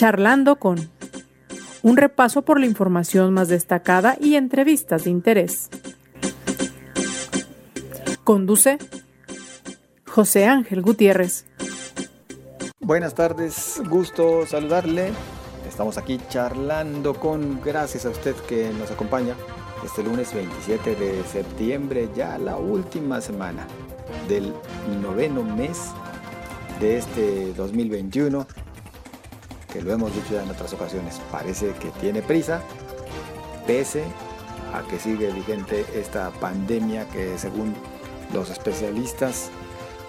Charlando con un repaso por la información más destacada y entrevistas de interés. Conduce José Ángel Gutiérrez. Buenas tardes, gusto saludarle. Estamos aquí charlando con, gracias a usted que nos acompaña este lunes 27 de septiembre, ya la última semana del noveno mes de este 2021 que lo hemos dicho ya en otras ocasiones, parece que tiene prisa, pese a que sigue vigente esta pandemia que según los especialistas,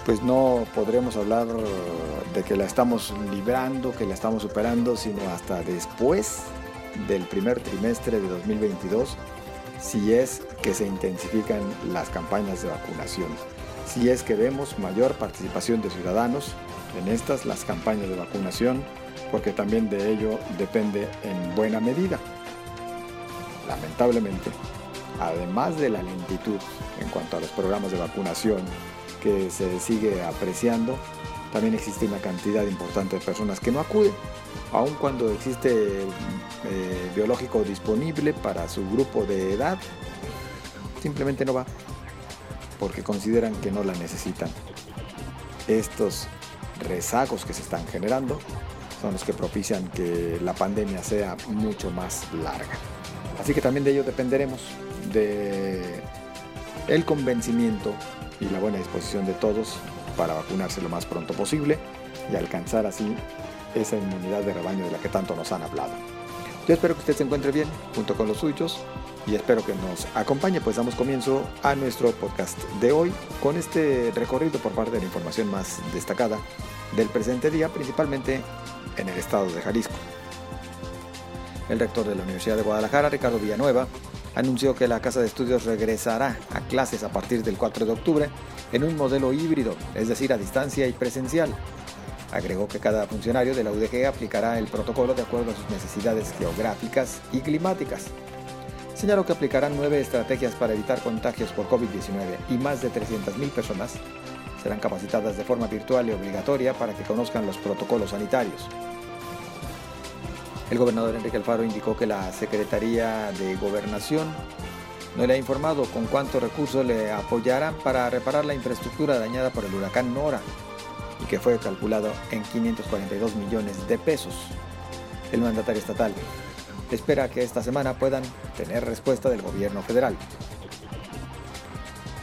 pues no podremos hablar de que la estamos librando, que la estamos superando, sino hasta después del primer trimestre de 2022, si es que se intensifican las campañas de vacunación, si es que vemos mayor participación de ciudadanos en estas, las campañas de vacunación, porque también de ello depende en buena medida. Lamentablemente, además de la lentitud en cuanto a los programas de vacunación que se sigue apreciando, también existe una cantidad importante de personas que no acuden, aun cuando existe eh, biológico disponible para su grupo de edad, simplemente no va, porque consideran que no la necesitan. Estos rezagos que se están generando son los que propician que la pandemia sea mucho más larga. Así que también de ello dependeremos de el convencimiento y la buena disposición de todos para vacunarse lo más pronto posible y alcanzar así esa inmunidad de rebaño de la que tanto nos han hablado. Yo espero que usted se encuentre bien junto con los suyos y espero que nos acompañe, pues damos comienzo a nuestro podcast de hoy con este recorrido por parte de la información más destacada del presente día, principalmente en el estado de Jalisco. El rector de la Universidad de Guadalajara, Ricardo Villanueva, anunció que la Casa de Estudios regresará a clases a partir del 4 de octubre en un modelo híbrido, es decir, a distancia y presencial. Agregó que cada funcionario de la UDG aplicará el protocolo de acuerdo a sus necesidades geográficas y climáticas. Señaló que aplicarán nueve estrategias para evitar contagios por COVID-19 y más de 300.000 personas serán capacitadas de forma virtual y obligatoria para que conozcan los protocolos sanitarios. El gobernador Enrique Alfaro indicó que la Secretaría de Gobernación no le ha informado con cuántos recursos le apoyarán para reparar la infraestructura dañada por el huracán Nora y que fue calculado en 542 millones de pesos. El mandatario estatal espera que esta semana puedan tener respuesta del gobierno federal.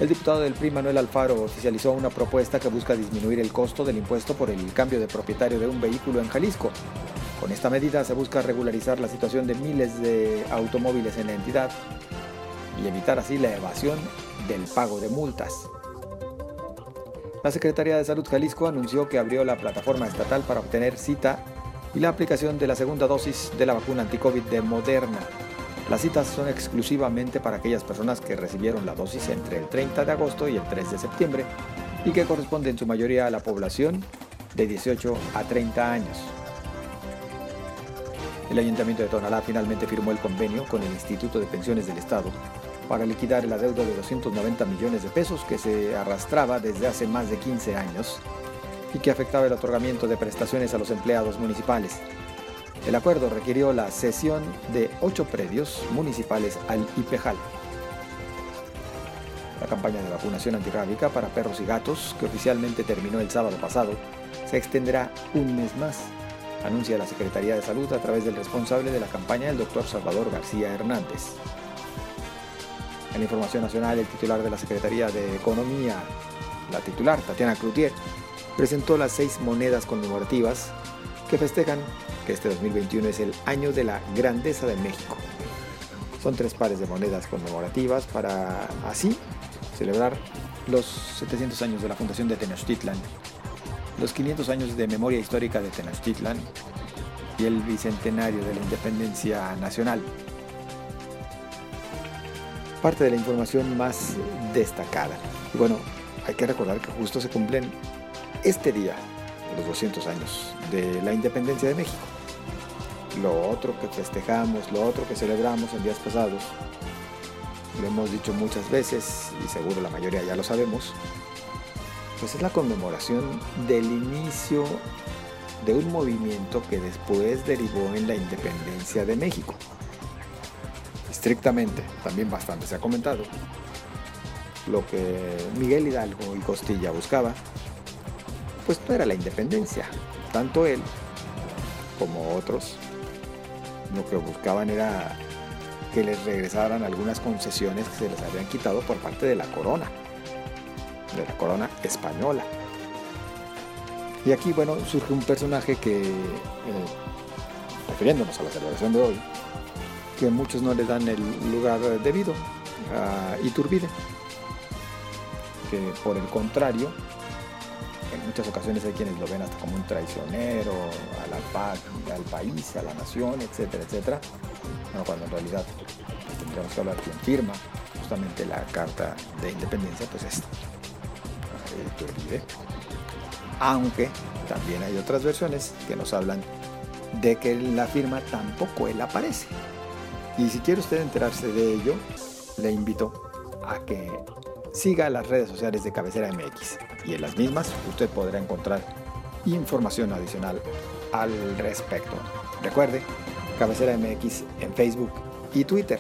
El diputado del PRI, Manuel Alfaro, oficializó una propuesta que busca disminuir el costo del impuesto por el cambio de propietario de un vehículo en Jalisco. Con esta medida se busca regularizar la situación de miles de automóviles en la entidad y evitar así la evasión del pago de multas. La Secretaría de Salud Jalisco anunció que abrió la plataforma estatal para obtener cita y la aplicación de la segunda dosis de la vacuna anticovid de Moderna las citas son exclusivamente para aquellas personas que recibieron la dosis entre el 30 de agosto y el 3 de septiembre y que corresponden en su mayoría a la población de 18 a 30 años. El Ayuntamiento de Tonalá finalmente firmó el convenio con el Instituto de Pensiones del Estado para liquidar el adeudo de 290 millones de pesos que se arrastraba desde hace más de 15 años y que afectaba el otorgamiento de prestaciones a los empleados municipales. El acuerdo requirió la cesión de ocho predios municipales al IPEJAL. La campaña de vacunación antirrábica para perros y gatos, que oficialmente terminó el sábado pasado, se extenderá un mes más, anuncia la Secretaría de Salud a través del responsable de la campaña, el doctor Salvador García Hernández. En información nacional, el titular de la Secretaría de Economía, la titular Tatiana Cloutier, presentó las seis monedas conmemorativas que festejan este 2021 es el año de la grandeza de México. Son tres pares de monedas conmemorativas para así celebrar los 700 años de la fundación de Tenochtitlan, los 500 años de memoria histórica de Tenochtitlan y el bicentenario de la independencia nacional. Parte de la información más destacada. Y bueno, hay que recordar que justo se cumplen este día los 200 años de la independencia de México lo otro que festejamos, lo otro que celebramos en días pasados, lo hemos dicho muchas veces y seguro la mayoría ya lo sabemos, pues es la conmemoración del inicio de un movimiento que después derivó en la independencia de México. Estrictamente, también bastante se ha comentado, lo que Miguel Hidalgo y Costilla buscaba, pues no era la independencia. Tanto él como otros, lo que buscaban era que les regresaran algunas concesiones que se les habían quitado por parte de la corona, de la corona española. Y aquí, bueno, surge un personaje que, eh, refiriéndonos a la celebración de hoy, que muchos no le dan el lugar debido a Iturbide, que por el contrario, en muchas ocasiones hay quienes lo ven hasta como un traicionero a la paz, al país, a la nación, etcétera, etcétera. Bueno, cuando en realidad tendríamos que hablar quien firma justamente la Carta de Independencia, pues es Iturbide. Aunque también hay otras versiones que nos hablan de que la firma tampoco él aparece. Y si quiere usted enterarse de ello, le invito a que siga las redes sociales de Cabecera MX y en las mismas usted podrá encontrar información adicional al respecto. Recuerde, Cabecera MX en Facebook y Twitter.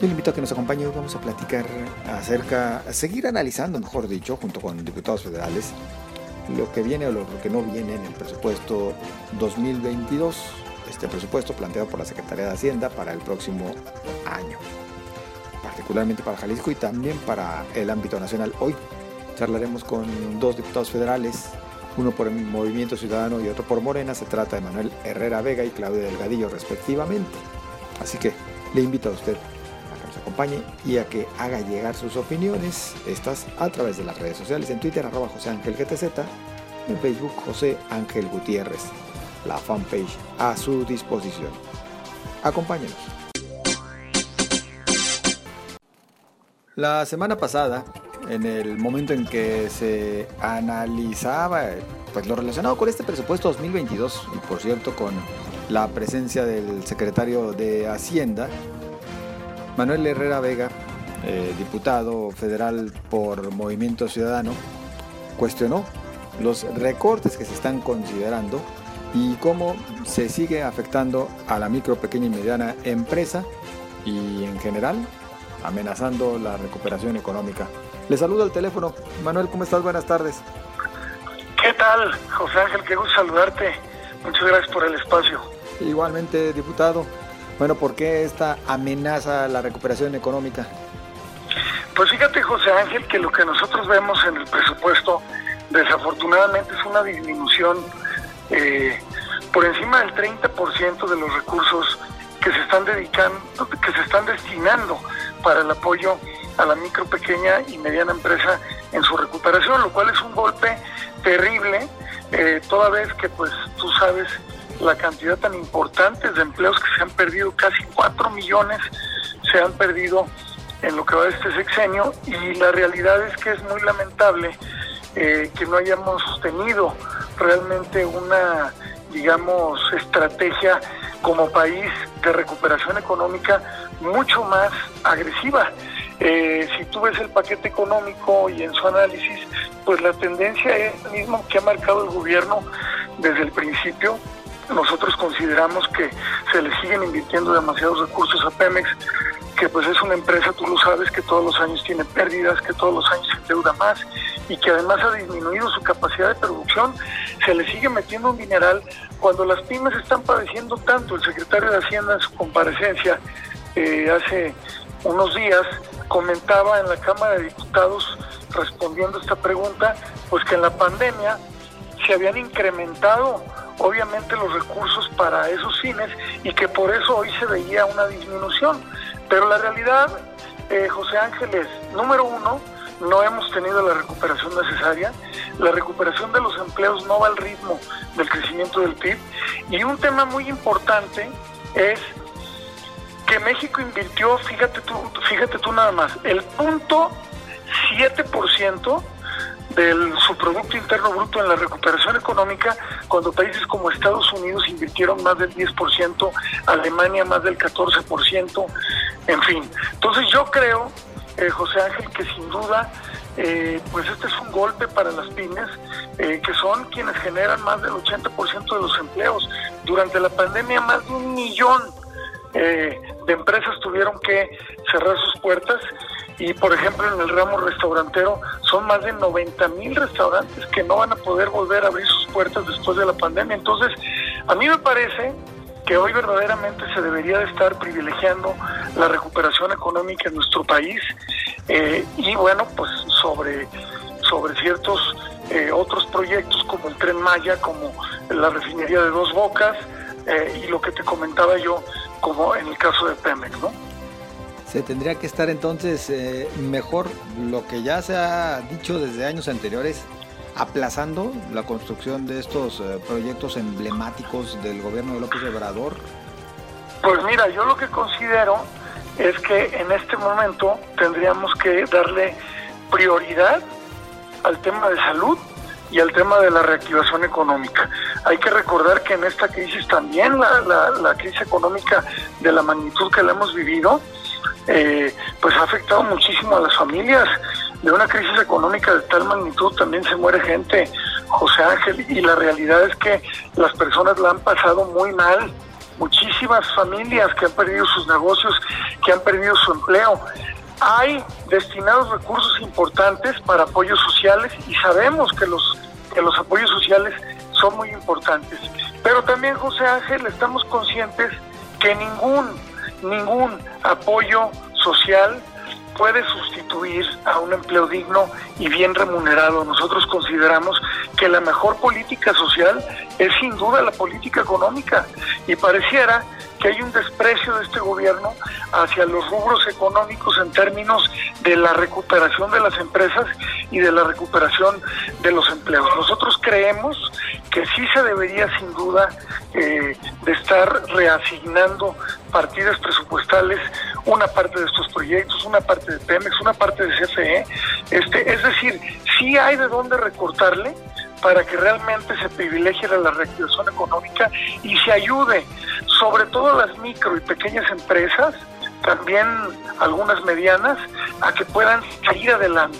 Yo le invito a que nos acompañe hoy. Vamos a platicar acerca, seguir analizando, mejor dicho, junto con diputados federales, lo que viene o lo que no viene en el presupuesto 2022 este presupuesto planteado por la Secretaría de Hacienda para el próximo año, particularmente para Jalisco y también para el ámbito nacional. Hoy charlaremos con dos diputados federales, uno por el Movimiento Ciudadano y otro por Morena. Se trata de Manuel Herrera Vega y Claudia Delgadillo respectivamente. Así que le invito a usted a que nos acompañe y a que haga llegar sus opiniones, estas a través de las redes sociales, en Twitter arroba José Ángel GTZ, en Facebook José Ángel Gutiérrez la fanpage a su disposición. Acompáñenos. La semana pasada, en el momento en que se analizaba pues, lo relacionado con este presupuesto 2022 y por cierto con la presencia del secretario de Hacienda, Manuel Herrera Vega, eh, diputado federal por Movimiento Ciudadano, cuestionó los recortes que se están considerando y cómo se sigue afectando a la micro, pequeña y mediana empresa y en general amenazando la recuperación económica. Le saludo al teléfono. Manuel, ¿cómo estás? Buenas tardes. ¿Qué tal, José Ángel? Qué gusto saludarte. Muchas gracias por el espacio. Igualmente, diputado. Bueno, ¿por qué esta amenaza a la recuperación económica? Pues fíjate, José Ángel, que lo que nosotros vemos en el presupuesto desafortunadamente es una disminución eh, por encima del 30% de los recursos que se están dedicando, que se están destinando para el apoyo a la micro, pequeña y mediana empresa en su recuperación, lo cual es un golpe terrible, eh, toda vez que pues tú sabes la cantidad tan importante de empleos que se han perdido, casi 4 millones se han perdido en lo que va de este sexenio y la realidad es que es muy lamentable eh, que no hayamos tenido realmente una, digamos, estrategia como país de recuperación económica mucho más agresiva. Eh, si tú ves el paquete económico y en su análisis, pues la tendencia es la misma que ha marcado el gobierno desde el principio. Nosotros consideramos que se le siguen invirtiendo demasiados recursos a Pemex que pues es una empresa, tú lo sabes, que todos los años tiene pérdidas, que todos los años se endeuda más y que además ha disminuido su capacidad de producción, se le sigue metiendo un mineral cuando las pymes están padeciendo tanto. El secretario de Hacienda en su comparecencia eh, hace unos días comentaba en la Cámara de Diputados respondiendo a esta pregunta, pues que en la pandemia se habían incrementado obviamente los recursos para esos fines y que por eso hoy se veía una disminución. Pero la realidad, eh, José Ángel, es, número uno, no hemos tenido la recuperación necesaria, la recuperación de los empleos no va al ritmo del crecimiento del PIB y un tema muy importante es que México invirtió, fíjate tú, fíjate tú nada más, el punto 7% del su Producto Interno Bruto en la recuperación económica, cuando países como Estados Unidos invirtieron más del 10%, Alemania más del 14%, en fin. Entonces yo creo, eh, José Ángel, que sin duda eh, pues este es un golpe para las pymes, eh, que son quienes generan más del 80% de los empleos. Durante la pandemia, más de un millón eh, de empresas tuvieron que cerrar sus puertas y, por ejemplo, en el ramo restaurantero son más de 90 mil restaurantes que no van a poder volver a abrir sus puertas después de la pandemia. Entonces, a mí me parece que hoy verdaderamente se debería de estar privilegiando la recuperación económica en nuestro país eh, y bueno, pues sobre, sobre ciertos eh, otros proyectos como el tren Maya, como la refinería de Dos Bocas eh, y lo que te comentaba yo como en el caso de Pemex, ¿no? Se tendría que estar entonces mejor lo que ya se ha dicho desde años anteriores, aplazando la construcción de estos eh, proyectos emblemáticos del gobierno de López Obrador? Pues mira, yo lo que considero es que en este momento tendríamos que darle prioridad al tema de salud y al tema de la reactivación económica. Hay que recordar que en esta crisis también la, crisis económica de la magnitud que la hemos vivido, eh, pues ha afectado muchísimo a las familias de una crisis económica de tal magnitud también se muere gente, José Ángel, y la realidad es que las personas la han pasado muy mal. Muchísimas familias que han perdido sus negocios, que han perdido su empleo. Hay destinados recursos importantes para apoyos sociales y sabemos que los, que los apoyos sociales son muy importantes. Pero también, José Ángel, estamos conscientes que ningún, ningún apoyo social puede sustituir a un empleo digno y bien remunerado. Nosotros consideramos que la mejor política social es sin duda la política económica y pareciera que hay un desprecio de este gobierno hacia los rubros económicos en términos de la recuperación de las empresas y de la recuperación de los empleos. Nosotros creemos que sí se debería sin duda eh, de estar reasignando partidas presupuestales una parte de estos proyectos, una parte de Pemex, una parte de CFE. Este, es decir, sí hay de dónde recortarle para que realmente se privilegie la reactivación económica y se ayude sobre todo a las micro y pequeñas empresas, también algunas medianas, a que puedan salir adelante.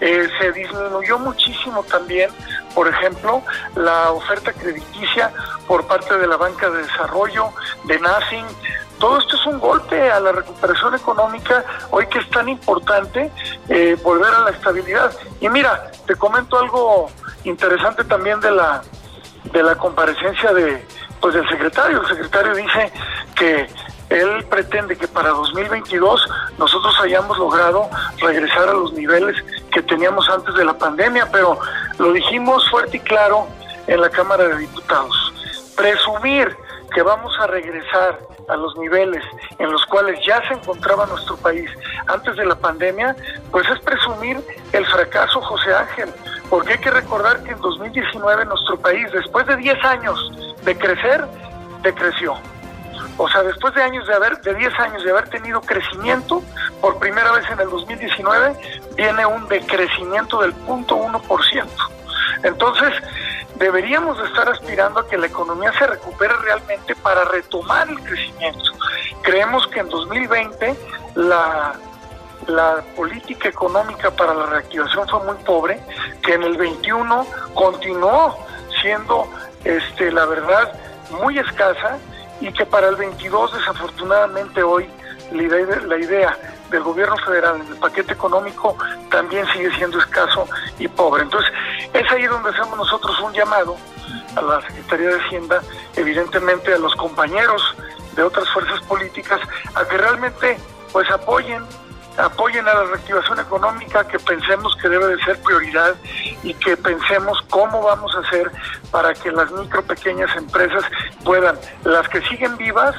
Eh, se disminuyó muchísimo también, por ejemplo, la oferta crediticia por parte de la banca de desarrollo, de NASIN, todo esto es un golpe a la recuperación económica, hoy que es tan importante eh, volver a la estabilidad. Y mira, te comento algo interesante también de la de la comparecencia de pues del secretario. El secretario dice que él pretende que para 2022 nosotros hayamos logrado regresar a los niveles que teníamos antes de la pandemia, pero lo dijimos fuerte y claro en la Cámara de Diputados. Presumir que vamos a regresar a los niveles en los cuales ya se encontraba nuestro país antes de la pandemia, pues es presumir el fracaso, José Ángel, porque hay que recordar que en 2019 nuestro país, después de 10 años de crecer, decreció. O sea, después de años de haber, de 10 años de haber tenido crecimiento, por primera vez en el 2019 viene un decrecimiento del 0.1%. Entonces, deberíamos estar aspirando a que la economía se recupere realmente para retomar el crecimiento. Creemos que en 2020 la, la política económica para la reactivación fue muy pobre, que en el 21 continuó siendo, este, la verdad, muy escasa y que para el 22 desafortunadamente hoy la idea, la idea del gobierno federal en el paquete económico también sigue siendo escaso y pobre. Entonces, es ahí donde hacemos nosotros un llamado a la Secretaría de Hacienda, evidentemente a los compañeros de otras fuerzas políticas, a que realmente pues apoyen apoyen a la reactivación económica, que pensemos que debe de ser prioridad y que pensemos cómo vamos a hacer para que las micro pequeñas empresas puedan, las que siguen vivas,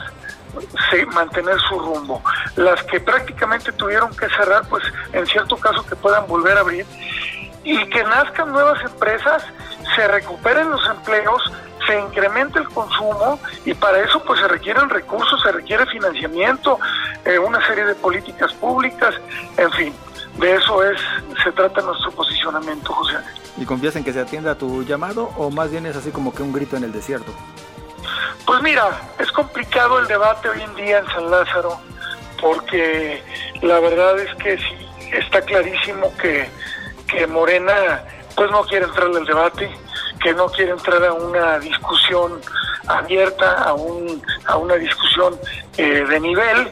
mantener su rumbo. Las que prácticamente tuvieron que cerrar, pues en cierto caso que puedan volver a abrir y que nazcan nuevas empresas, se recuperen los empleos, se incremente el consumo y para eso pues se requieren recursos, se requiere financiamiento, eh, una serie de políticas públicas, en fin, de eso es se trata nuestro posicionamiento, José. ¿Y confías en que se atienda a tu llamado o más bien es así como que un grito en el desierto? Pues mira, es complicado el debate hoy en día en San Lázaro, porque la verdad es que sí, está clarísimo que, que Morena pues no quiere entrar al debate, que no quiere entrar a una discusión abierta, a, un, a una discusión eh, de nivel.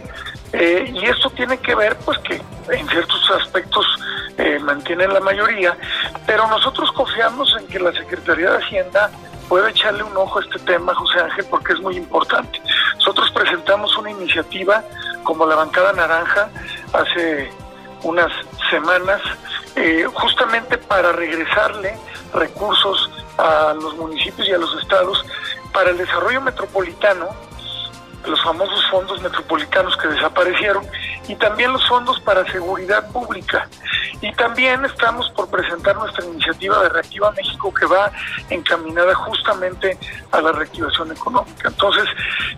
Eh, y esto tiene que ver, pues, que en ciertos aspectos eh, mantienen la mayoría, pero nosotros confiamos en que la Secretaría de Hacienda pueda echarle un ojo a este tema, José Ángel, porque es muy importante. Nosotros presentamos una iniciativa como la bancada naranja hace unas semanas, eh, justamente para regresarle recursos a los municipios y a los estados para el desarrollo metropolitano, los famosos fondos metropolitanos que desaparecieron, y también los fondos para seguridad pública. Y también estamos por presentar nuestra iniciativa de Reactiva México que va encaminada justamente a la reactivación económica. Entonces,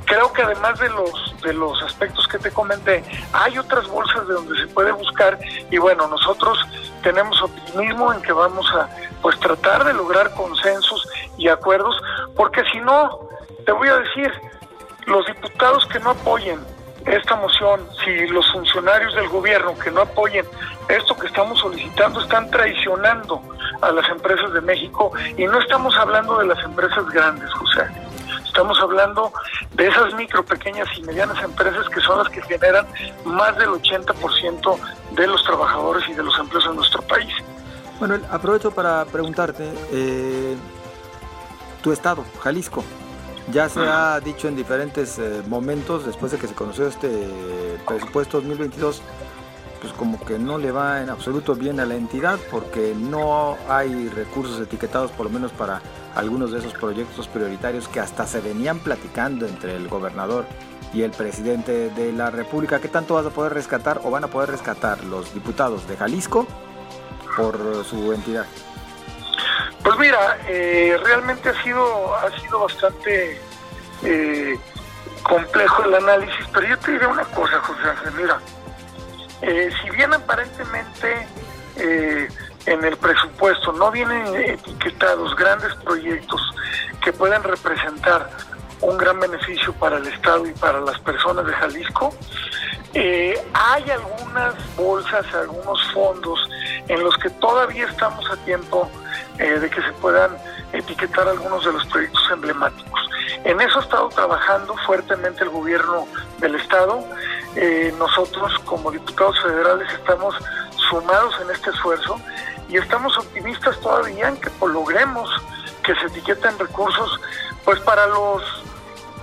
creo que además de los de los aspectos que te comenté, hay otras bolsas de donde se puede buscar y bueno, nosotros tenemos optimismo en que vamos a pues tratar de lograr consensos y acuerdos, porque si no, te voy a decir, los diputados que no apoyen esta moción, si los funcionarios del gobierno que no apoyen esto que estamos solicitando están traicionando a las empresas de México y no estamos hablando de las empresas grandes, José. Estamos hablando de esas micro, pequeñas y medianas empresas que son las que generan más del 80% de los trabajadores y de los empleos en nuestro país. Bueno, aprovecho para preguntarte, eh, tu estado, Jalisco, ya se ha dicho en diferentes eh, momentos, después de que se conoció este presupuesto 2022, pues como que no le va en absoluto bien a la entidad porque no hay recursos etiquetados por lo menos para algunos de esos proyectos prioritarios que hasta se venían platicando entre el gobernador y el presidente de la República. ¿Qué tanto vas a poder rescatar o van a poder rescatar los diputados de Jalisco por su entidad? Pues mira, eh, realmente ha sido, ha sido bastante eh, complejo el análisis, pero yo te diré una cosa, José Ángel, mira, eh, si bien aparentemente en el presupuesto no vienen etiquetados grandes proyectos que puedan representar un gran beneficio para el Estado y para las personas de Jalisco, hay algunas bolsas, algunos fondos en los que todavía estamos a tiempo eh, de que se puedan etiquetar algunos de los proyectos emblemáticos. En eso ha estado trabajando fuertemente el gobierno del Estado. Eh, nosotros como diputados federales estamos sumados en este esfuerzo y estamos optimistas todavía en que logremos que se etiqueten recursos pues para los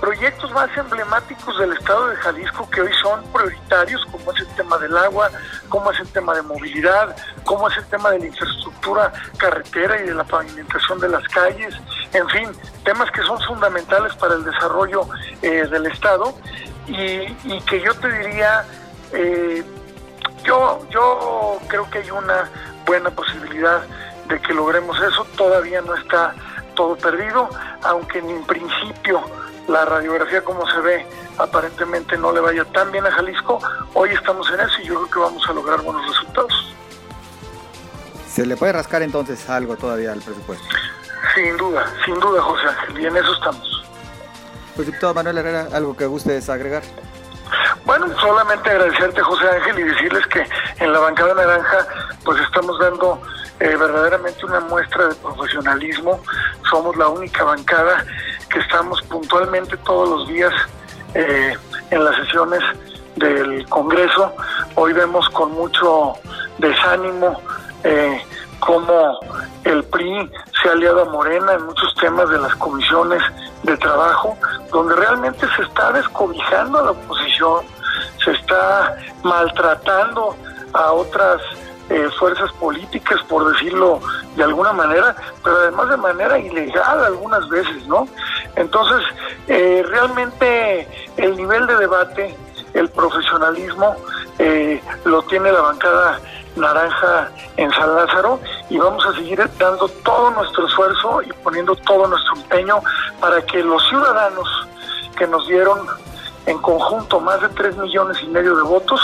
proyectos más emblemáticos del estado de Jalisco que hoy son prioritarios, como es el tema del agua, como es el tema de movilidad, como es el tema de la infraestructura carretera y de la pavimentación de las calles, en fin, temas que son fundamentales para el desarrollo eh, del estado. Y, que yo te diría, eh, yo, yo creo que hay una buena posibilidad de que logremos eso, todavía no está todo perdido, aunque en principio la radiografía como se ve aparentemente no le vaya tan bien a Jalisco, hoy estamos en eso y yo creo que vamos a lograr buenos resultados. ¿Se le puede rascar entonces algo todavía al presupuesto? Sin duda, sin duda José Ángel, y en eso estamos. Pues diputado Manuel Herrera, ¿algo que gustes agregar? Bueno, solamente agradecerte José Ángel y decirles que en la bancada naranja pues estamos dando eh, verdaderamente una muestra de profesionalismo. Somos la única bancada que estamos puntualmente todos los días eh, en las sesiones del Congreso. Hoy vemos con mucho desánimo eh, cómo el PRI se ha aliado a Morena en muchos temas de las comisiones de trabajo, donde realmente se está descobijando a la oposición, se está maltratando a otras eh, fuerzas políticas, por decirlo de alguna manera, pero además de manera ilegal algunas veces, ¿no? Entonces, eh, realmente el nivel de debate, el profesionalismo, eh, lo tiene la bancada naranja en San Lázaro y vamos a seguir dando todo nuestro esfuerzo y poniendo todo nuestro empeño para que los ciudadanos que nos dieron en conjunto más de 3 millones y medio de votos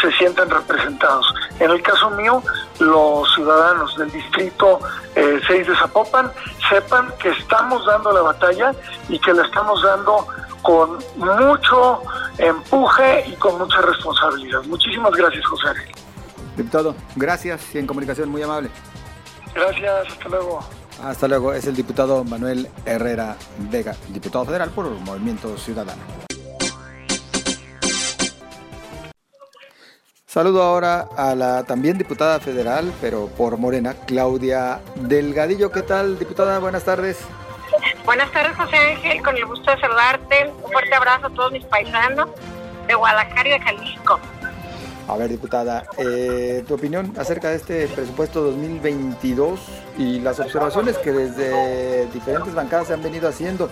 se sientan representados. En el caso mío, los ciudadanos del distrito 6 eh, de Zapopan sepan que estamos dando la batalla y que la estamos dando con mucho empuje y con mucha responsabilidad. Muchísimas gracias, José. Diputado, gracias y en comunicación muy amable. Gracias, hasta luego. Hasta luego, es el diputado Manuel Herrera Vega, diputado federal por el Movimiento Ciudadano. Saludo ahora a la también diputada federal, pero por Morena, Claudia Delgadillo. ¿Qué tal, diputada? Buenas tardes. Buenas tardes, José Ángel, con el gusto de saludarte. Un fuerte abrazo a todos mis paisanos de Guadalajara y de Jalisco. A ver, diputada, eh, tu opinión acerca de este presupuesto 2022 y las observaciones que desde diferentes bancadas se han venido haciendo.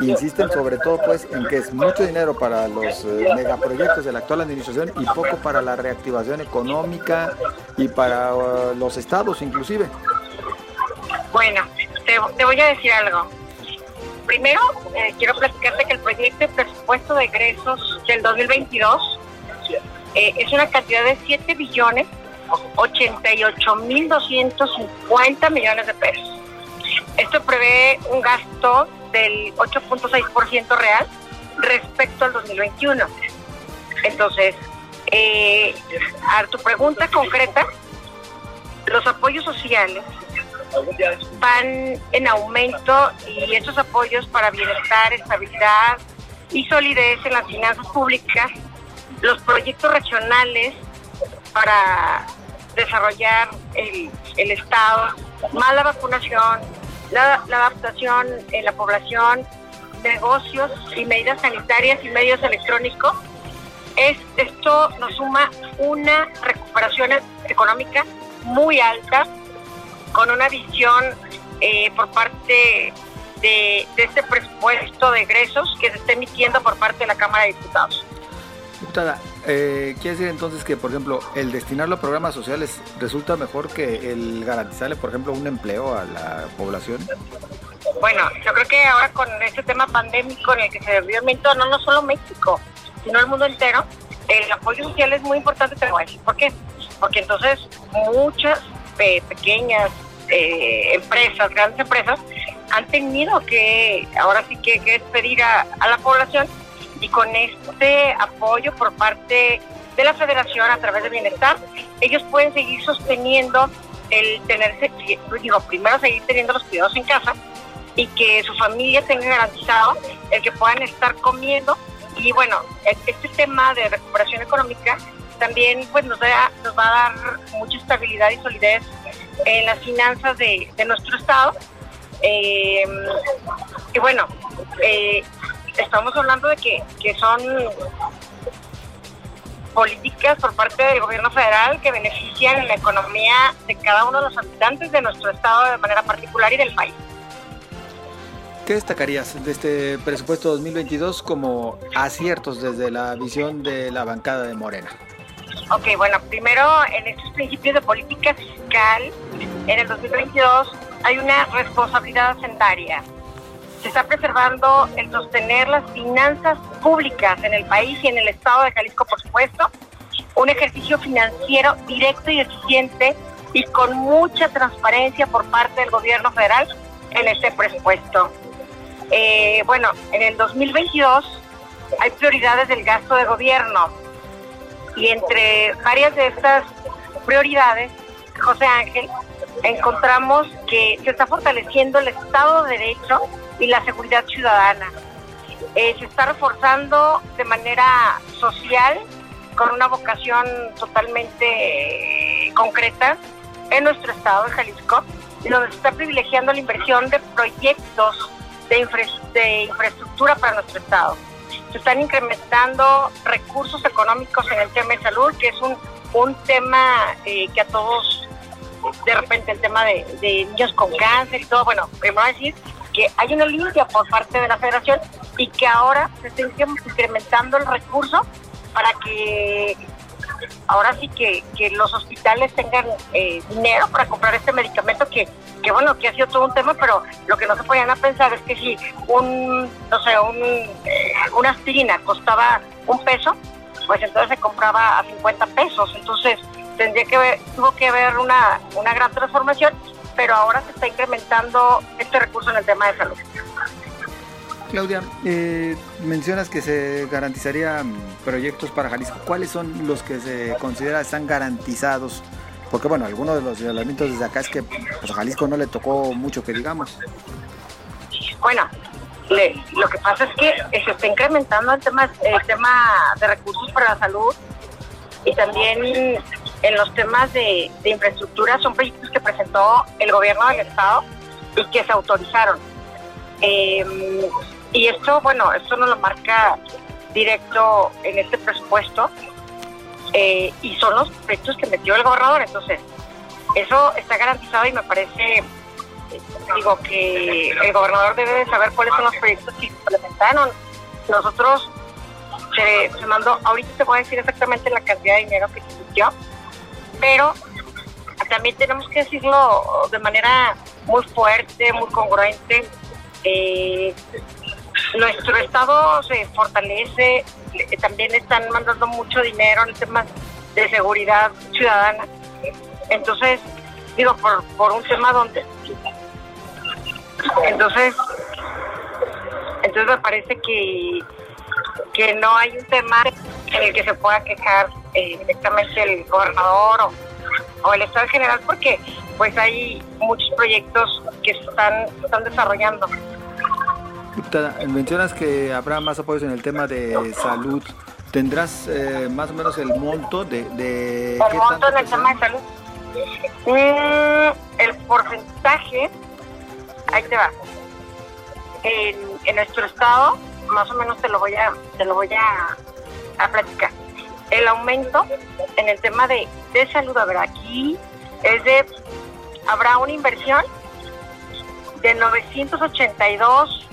Insisten sobre todo pues en que es mucho dinero para los eh, megaproyectos de la actual administración y poco para la reactivación económica y para uh, los estados inclusive. Bueno, te, voy a decir algo. Primero, eh, quiero platicarte que el proyecto de presupuesto de egresos del 2022 eh, es una cantidad de 7 billones 88 mil 250 millones de pesos. Esto prevé un gasto del 8.6% real respecto al 2021. Entonces, eh, a tu pregunta concreta, los apoyos sociales van en aumento y estos apoyos para bienestar, estabilidad y solidez en las finanzas públicas los proyectos regionales para desarrollar el, Estado, más la vacunación, la, adaptación en la población, negocios y medidas sanitarias y medios electrónicos, es, esto nos suma una recuperación económica muy alta, con una visión eh, por parte de, de este presupuesto de egresos que se está emitiendo por parte de la Cámara de Diputados. Diputada, eh, ¿quiere decir entonces que, por ejemplo, el destinarlo a programas sociales resulta mejor que el garantizarle, por ejemplo, un empleo a la población? Bueno, yo creo que ahora con este tema pandémico en el que se vio no, no solo México, sino el mundo entero, el apoyo social es muy importante, pero ¿por qué? Porque entonces muchas pequeñas eh, empresas, grandes empresas, han tenido que ahora sí que, despedir a la población y con este apoyo por parte de la federación a través de bienestar, ellos pueden seguir sosteniendo el tenerse, digo, primero seguir teniendo los cuidados en casa y que su familia tenga garantizado el que puedan estar comiendo. Y bueno, este tema de recuperación económica también pues nos, da, nos va a dar mucha estabilidad y solidez en las finanzas de, nuestro estado. Eh, y bueno eh, estamos hablando de que, que son políticas por parte del gobierno federal que benefician la economía de cada uno de los habitantes de nuestro estado de manera particular y del país. ¿Qué destacarías de este presupuesto 2022 como aciertos desde la visión de la bancada de Morena? Ok, bueno, primero en estos principios de política fiscal, en el 2022 hay una responsabilidad hacendaria se está preservando el sostener las finanzas públicas en el país y en el estado de Jalisco, por supuesto, un ejercicio financiero directo y eficiente y con mucha transparencia por parte del gobierno federal en este presupuesto. Eh, bueno, en el 2022 hay prioridades del gasto de gobierno y entre varias de estas prioridades, José Ángel, encontramos que se está fortaleciendo el Estado de Derecho y la seguridad ciudadana. Eh, se está reforzando de manera social con una vocación totalmente eh, concreta en nuestro estado de Jalisco, donde se está privilegiando la inversión de proyectos de, de infraestructura para nuestro estado. Se están incrementando recursos económicos en el tema de salud, que es un, un tema eh, que a todos, de repente el tema de, niños con cáncer y todo, bueno, primero decir que hay una limpia por parte de la federación y que ahora se está incrementando el recurso para que ahora sí que, los hospitales tengan eh, dinero para comprar este medicamento que, que bueno, que ha sido todo un tema, pero lo que no se podían a pensar es que si un, no sé, un, eh, una aspirina costaba un peso, pues entonces se compraba a 50 pesos, entonces tendría que tuvo que haber una, una gran transformación pero ahora se está incrementando este recurso en el tema de salud. Claudia, eh, mencionas que se garantizarían proyectos para Jalisco. ¿Cuáles son los que se considera están garantizados Porque bueno, algunos de los señalamientos desde acá es que pues, a Jalisco no le tocó mucho que digamos. Bueno, lo que pasa es que se está incrementando el tema, el tema de recursos para la salud y también en los temas de, infraestructura son proyectos que presentó el gobierno del estado y que se autorizaron. Em, y esto, bueno, esto nos lo marca directo en este presupuesto eh, y son los proyectos que metió el gobernador. Entonces, eso está garantizado y me parece, digo, que el gobernador debe de saber cuáles son los proyectos que implementaron. Nosotros se, se mandó, ahorita te voy a decir exactamente la cantidad de dinero que se metió, pero también tenemos que decirlo de manera muy fuerte, muy congruente. Eh, nuestro estado se fortalece, también están mandando mucho dinero en temas de seguridad ciudadana. Entonces, digo, por, por un tema donde... Entonces, entonces me parece que, que no hay un tema en el que se pueda quejar eh, directamente el gobernador o, el Estado en general, porque pues hay muchos proyectos que están, están desarrollando. mencionas que habrá más apoyos en el tema de salud. ¿Tendrás eh, más o menos el monto de... de el monto en el tema de salud. Mm, el porcentaje, ahí te va. En, en, nuestro estado, más o menos te lo voy a, te lo voy a, a platicar el aumento en el tema de, de salud. A ver, aquí es de, habrá una inversión de 982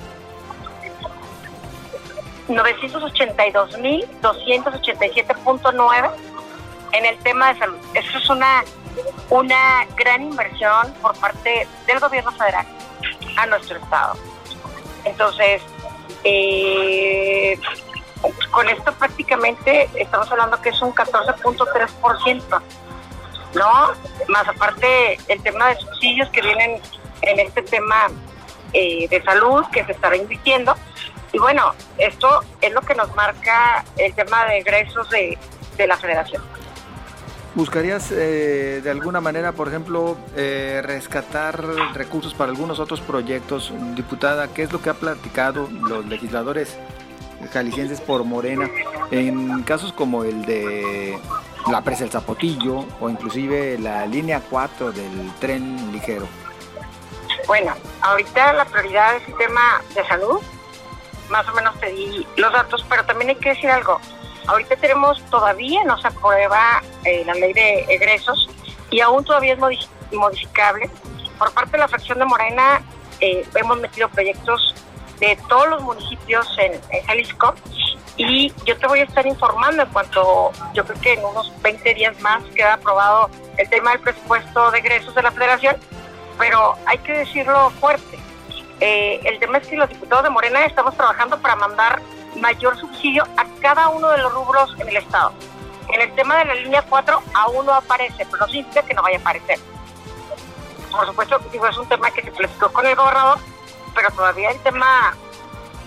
982.287.9 en el tema de salud. Eso es una, una gran inversión por parte del gobierno federal a nuestro estado. Entonces, eh, con esto prácticamente estamos hablando que es un 14.3%, ¿no? Más aparte el tema de subsidios que vienen en este tema eh, de salud que se estará invirtiendo. Y bueno, esto es lo que nos marca el tema de egresos de, la federación. ¿Buscarías eh, de alguna manera, por ejemplo, eh, rescatar recursos para algunos otros proyectos? Diputada, ¿qué es lo que ha platicado los legisladores jaliscienses por Morena en casos como el de la presa del Zapotillo o inclusive la línea 4 del tren ligero? Bueno, ahorita la prioridad es el tema de salud. Más o menos te di los datos, pero también hay que decir algo. Ahorita tenemos, todavía no se aprueba eh, la ley de egresos y aún todavía es modificable. Por parte de la fracción de Morena eh, hemos metido proyectos de todos los municipios en, Jalisco y yo te voy a estar informando en cuanto, yo creo que en unos 20 días más queda aprobado el tema del presupuesto de egresos de la federación, pero hay que decirlo fuerte. Eh, el tema es que los diputados de Morena estamos trabajando para mandar mayor subsidio a cada uno de los rubros en el Estado. En el tema de la línea 4 aún no aparece, pero no significa que no vaya a aparecer. Por supuesto, es un tema que se platicó con el gobernador pero todavía el tema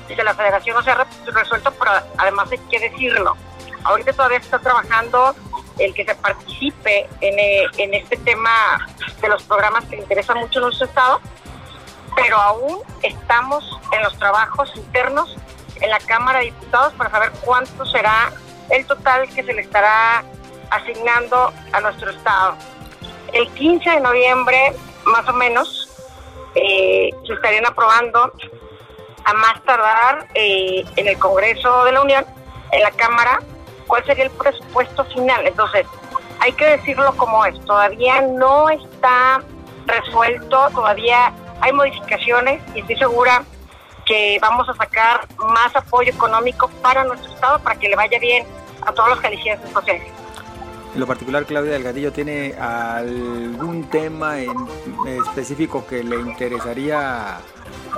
de la federación no se ha resuelto, pero además hay que decirlo. Ahorita todavía se está trabajando el que se participe en, eh, en este tema de los programas que le interesan mucho a nuestro Estado, pero aún estamos en los trabajos internos en la Cámara de Diputados para saber cuánto será el total que se le estará asignando a nuestro Estado. El 15 de noviembre, más o menos, eh, se estarían aprobando a más tardar eh, en el Congreso de la Unión, en la Cámara, cuál sería el presupuesto final. Entonces, hay que decirlo como es, todavía no está resuelto, todavía hay modificaciones y estoy segura que vamos a sacar más apoyo económico para nuestro Estado para que le vaya bien a todos los jaliscienses sociales. En lo particular, Claudia Delgadillo, ¿tiene algún tema en específico que le interesaría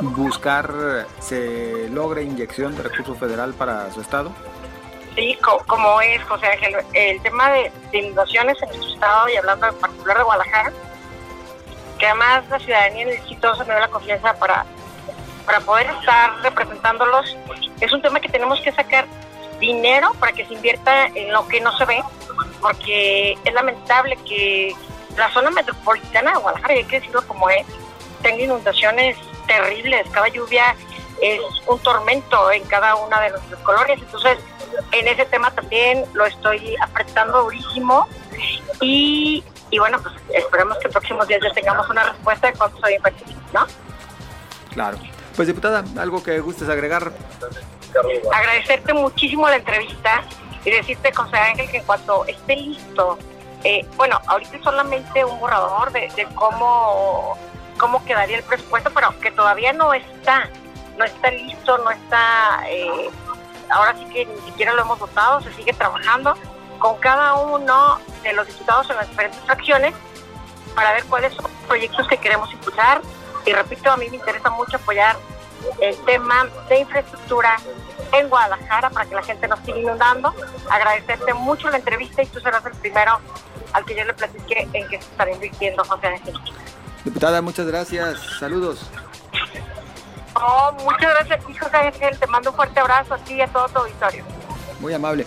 buscar se logre inyección de recurso federal para su estado? Sí, como es, José Ángel, el tema de, inundaciones en nuestro estado y hablando en particular de Guadalajara, que además la ciudadanía necesita se me da la confianza para, para poder estar representándolos, es un tema que tenemos que sacar dinero para que se invierta en lo que no se ve, porque es lamentable que la zona metropolitana de Guadalajara, hay que decirlo como es, tengo inundaciones terribles, cada lluvia es un tormento en cada una de nuestras colonias, entonces en ese tema también lo estoy apretando durísimo y, y bueno, pues esperemos que en próximos días ya tengamos una respuesta de cuánto soy infantil, ¿no? Claro. Pues diputada, algo que gustes agregar. Agradecerte muchísimo la entrevista y decirte, José Ángel, que en cuanto esté listo, eh, bueno, ahorita solamente un borrador de, de cómo, cómo quedaría el presupuesto, pero que todavía no está, no está listo, no está, eh, ahora sí que ni siquiera lo hemos votado, se sigue trabajando con cada uno de los diputados en las diferentes fracciones para ver cuáles son los proyectos que queremos impulsar. Y repito, a mí me interesa mucho apoyar el tema de infraestructura en Guadalajara para que la gente nos siga inundando. Agradecerte mucho la entrevista y tú serás el primero al que yo le platique en que se estará invirtiendo José Ángel. Diputada, muchas gracias. Saludos. Oh, muchas gracias, José Ángel. Te mando un fuerte abrazo a ti y a todo tu auditorio. Muy amable.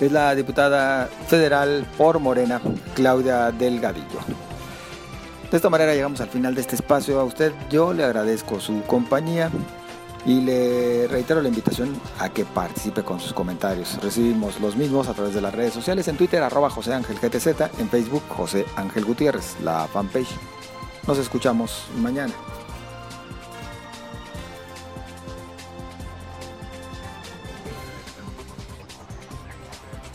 Es la diputada federal por Morena, Claudia Delgadillo. De esta manera llegamos al final de este espacio. A usted yo le agradezco su compañía y le reitero la invitación a que participe con sus comentarios. Recibimos los mismos a través de las redes sociales, en Twitter arroba José Ángel GTZ, en Facebook José Ángel Gutiérrez, la fanpage. Nos escuchamos mañana.